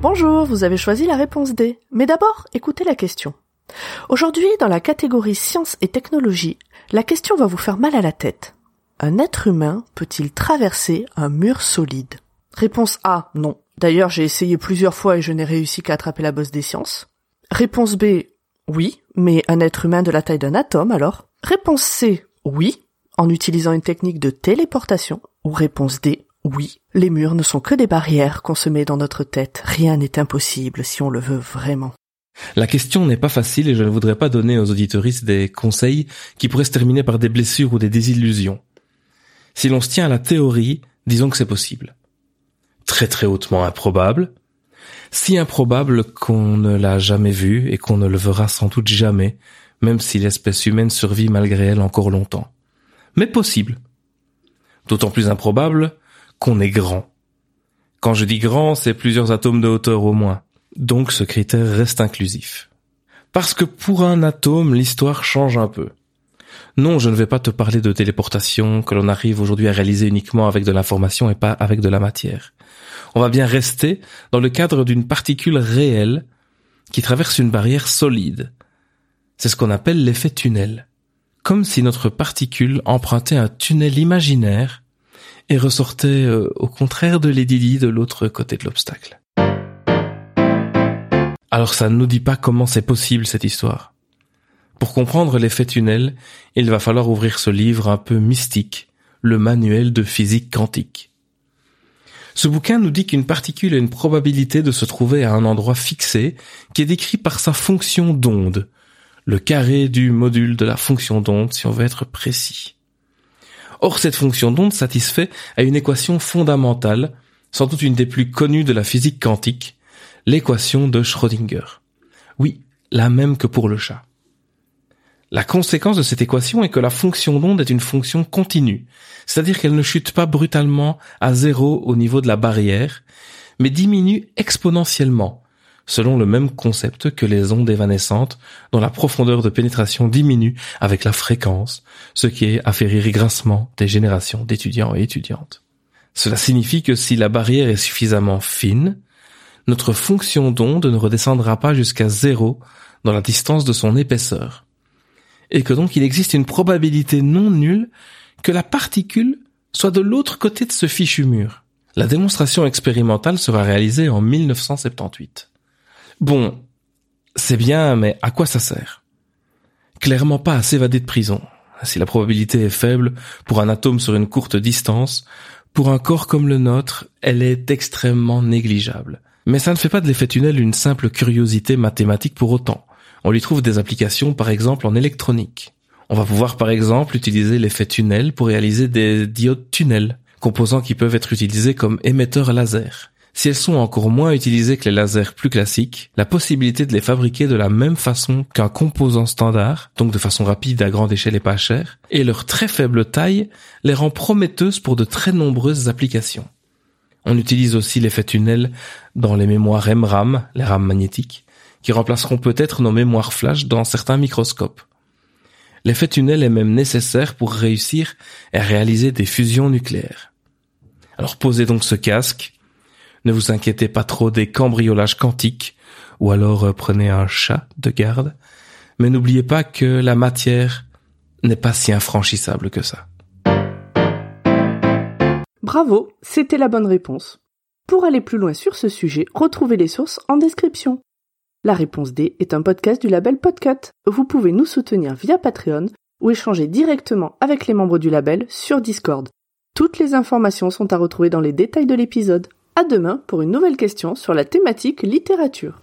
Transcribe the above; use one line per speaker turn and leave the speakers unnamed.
Bonjour, vous avez choisi la réponse D. Mais d'abord, écoutez la question. Aujourd'hui, dans la catégorie sciences et technologies, la question va vous faire mal à la tête. Un être humain peut-il traverser un mur solide? Réponse A, non. D'ailleurs, j'ai essayé plusieurs fois et je n'ai réussi qu'à attraper la bosse des sciences. Réponse B, oui, mais un être humain de la taille d'un atome alors Réponse C, oui, en utilisant une technique de téléportation. Ou réponse D, oui, les murs ne sont que des barrières qu'on se met dans notre tête. Rien n'est impossible si on le veut vraiment.
La question n'est pas facile et je ne voudrais pas donner aux auditoristes des conseils qui pourraient se terminer par des blessures ou des désillusions. Si l'on se tient à la théorie, disons que c'est possible. Très très hautement improbable. Si improbable qu'on ne l'a jamais vu et qu'on ne le verra sans doute jamais, même si l'espèce humaine survit malgré elle encore longtemps. Mais possible. D'autant plus improbable qu'on est grand. Quand je dis grand, c'est plusieurs atomes de hauteur au moins. Donc ce critère reste inclusif. Parce que pour un atome, l'histoire change un peu. Non, je ne vais pas te parler de téléportation que l'on arrive aujourd'hui à réaliser uniquement avec de l'information et pas avec de la matière. On va bien rester dans le cadre d'une particule réelle qui traverse une barrière solide. C'est ce qu'on appelle l'effet tunnel. Comme si notre particule empruntait un tunnel imaginaire et ressortait euh, au contraire de l'édili de l'autre côté de l'obstacle. Alors ça ne nous dit pas comment c'est possible cette histoire. Pour comprendre l'effet tunnel, il va falloir ouvrir ce livre un peu mystique, le manuel de physique quantique. Ce bouquin nous dit qu'une particule a une probabilité de se trouver à un endroit fixé qui est décrit par sa fonction d'onde, le carré du module de la fonction d'onde si on veut être précis. Or cette fonction d'onde satisfait à une équation fondamentale, sans doute une des plus connues de la physique quantique, l'équation de Schrödinger. Oui, la même que pour le chat. La conséquence de cette équation est que la fonction d'onde est une fonction continue, c'est-à-dire qu'elle ne chute pas brutalement à zéro au niveau de la barrière, mais diminue exponentiellement, selon le même concept que les ondes évanescentes dont la profondeur de pénétration diminue avec la fréquence, ce qui a fait rire grincement des générations d'étudiants et étudiantes. Cela signifie que si la barrière est suffisamment fine, notre fonction d'onde ne redescendra pas jusqu'à zéro dans la distance de son épaisseur, et que donc il existe une probabilité non nulle que la particule soit de l'autre côté de ce fichu mur. La démonstration expérimentale sera réalisée en 1978. Bon, c'est bien, mais à quoi ça sert? Clairement pas à s'évader de prison. Si la probabilité est faible pour un atome sur une courte distance, pour un corps comme le nôtre, elle est extrêmement négligeable. Mais ça ne fait pas de l'effet tunnel une simple curiosité mathématique pour autant. On lui trouve des applications par exemple en électronique. On va pouvoir par exemple utiliser l'effet tunnel pour réaliser des diodes tunnels, composants qui peuvent être utilisés comme émetteurs laser. Si elles sont encore moins utilisées que les lasers plus classiques, la possibilité de les fabriquer de la même façon qu'un composant standard, donc de façon rapide à grande échelle et pas chère, et leur très faible taille les rend prometteuses pour de très nombreuses applications. On utilise aussi l'effet tunnel dans les mémoires MRAM, les RAM magnétiques, qui remplaceront peut-être nos mémoires flash dans certains microscopes. L'effet tunnel est même nécessaire pour réussir à réaliser des fusions nucléaires. Alors posez donc ce casque, ne vous inquiétez pas trop des cambriolages quantiques, ou alors euh, prenez un chat de garde, mais n'oubliez pas que la matière n'est pas si infranchissable que ça.
Bravo, c'était la bonne réponse. Pour aller plus loin sur ce sujet, retrouvez les sources en description. La réponse D est un podcast du label Podcut. Vous pouvez nous soutenir via Patreon ou échanger directement avec les membres du label sur Discord. Toutes les informations sont à retrouver dans les détails de l'épisode. À demain pour une nouvelle question sur la thématique littérature.